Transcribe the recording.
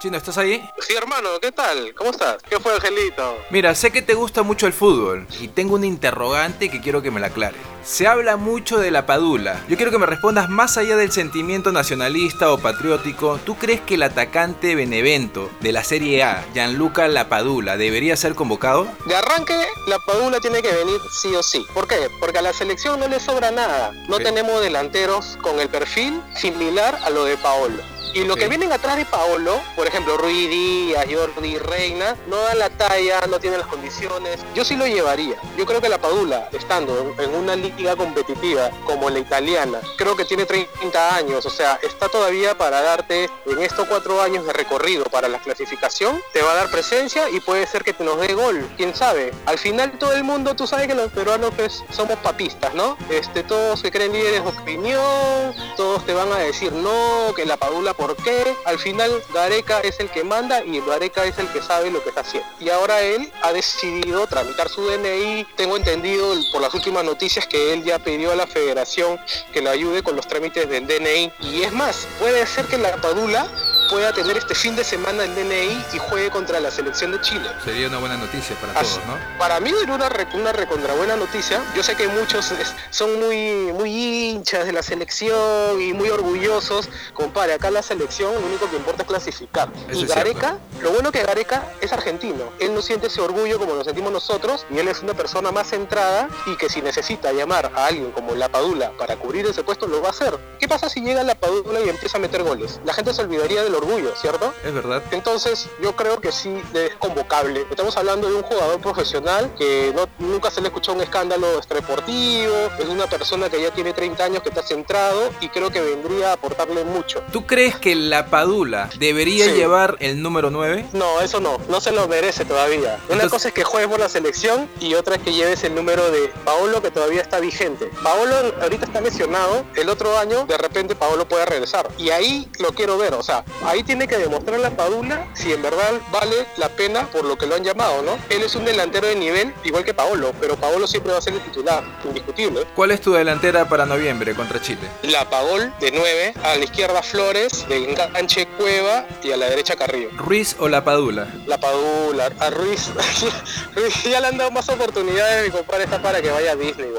Chino, ¿estás ahí? Sí, hermano, ¿qué tal? ¿Cómo estás? ¿Qué fue, Angelito? Mira, sé que te gusta mucho el fútbol y tengo una interrogante que quiero que me la aclare. Se habla mucho de la padula. Yo quiero que me respondas más allá del sentimiento nacionalista o patriótico. ¿Tú crees que el atacante Benevento de la Serie A, Gianluca Lapadula, debería ser convocado? De arranque, la Padula tiene que venir sí o sí. ¿Por qué? Porque a la selección no le sobra nada. No Ok. tenemos delanteros con el perfil similar a lo de Paolo. Y lo que vienen atrás de Paolo, por ejemplo, Rui Díaz, Jordi Reina, no dan la talla, no tienen las condiciones. Yo sí lo llevaría. Yo creo que la Padula, estando en una liga competitiva como la italiana, creo que tiene 30 años, o sea, está todavía para darte en estos cuatro años de recorrido para la clasificación, te va a dar presencia y puede ser que te nos dé gol, quién sabe. Al final todo el mundo, tú sabes que los peruanos pues, somos papistas, ¿no? Este, todos se creen líderes de opinión, todos te van a decir no, que la Padula por qué. Al final Gareca es el que manda y Gareca es el que sabe lo que está haciendo. Y ahora él ha decidido tramitar su DNI. Tengo entendido por las últimas noticias que él ya pidió a la federación que le ayude con los trámites del DNI. Y es más, puede ser que la Padula pueda tener este fin de semana el DNI y juegue contra la selección de Chile. Sería una buena noticia para Así- todos, ¿no? Para mí era una, una recontra buena noticia. Yo sé que muchos es- son muy, muy hinchas de la selección y muy orgullosos. Compare, acá la selección lo único que importa es clasificar. Eso y Gareca, lo bueno que Gareca es argentino. Él no siente ese orgullo como lo sentimos nosotros y él es una persona más centrada y que si necesita llamar a alguien como La Padula para cubrir ese puesto lo va a hacer. ¿Qué pasa si llega La Padula y empieza a meter goles? La gente se olvidaría del orgullo, ¿cierto? Es verdad. Entonces, yo creo que sí es convocable. Estamos hablando de un jugador profesional que no, nunca se le escuchó un escándalo extradeportivo, es una persona que ya tiene 30 años, que está centrado y creo que vendría a aportarle mucho. ¿Tú crees que la Padula debería Sí. llevar el número 9? No, eso no, no se lo merece todavía. Una Entonces- cosa es que juegues por la selección y otra es que lleves el número de Paolo que todavía está vigente. Paolo ahorita está lesionado, el otro año de repente Paolo puede regresar. Y ahí lo quiero ver, o sea, ahí tiene que demostrar la Padula si en verdad vale la pena por lo que lo han llamado, ¿no? Él es un delantero de nivel igual que Paolo, pero Paolo siempre va a ser el titular, indiscutible. ¿Cuál es tu delantera para noviembre contra Chile? La Pagol de 9, a la izquierda Flores, de enganche Cueva y a la derecha Carrillo. ¿Ruiz o la Padula? La Padula, a Ruiz, Ruiz ya le han dado más oportunidades, mi compadre está para que vaya a Disney.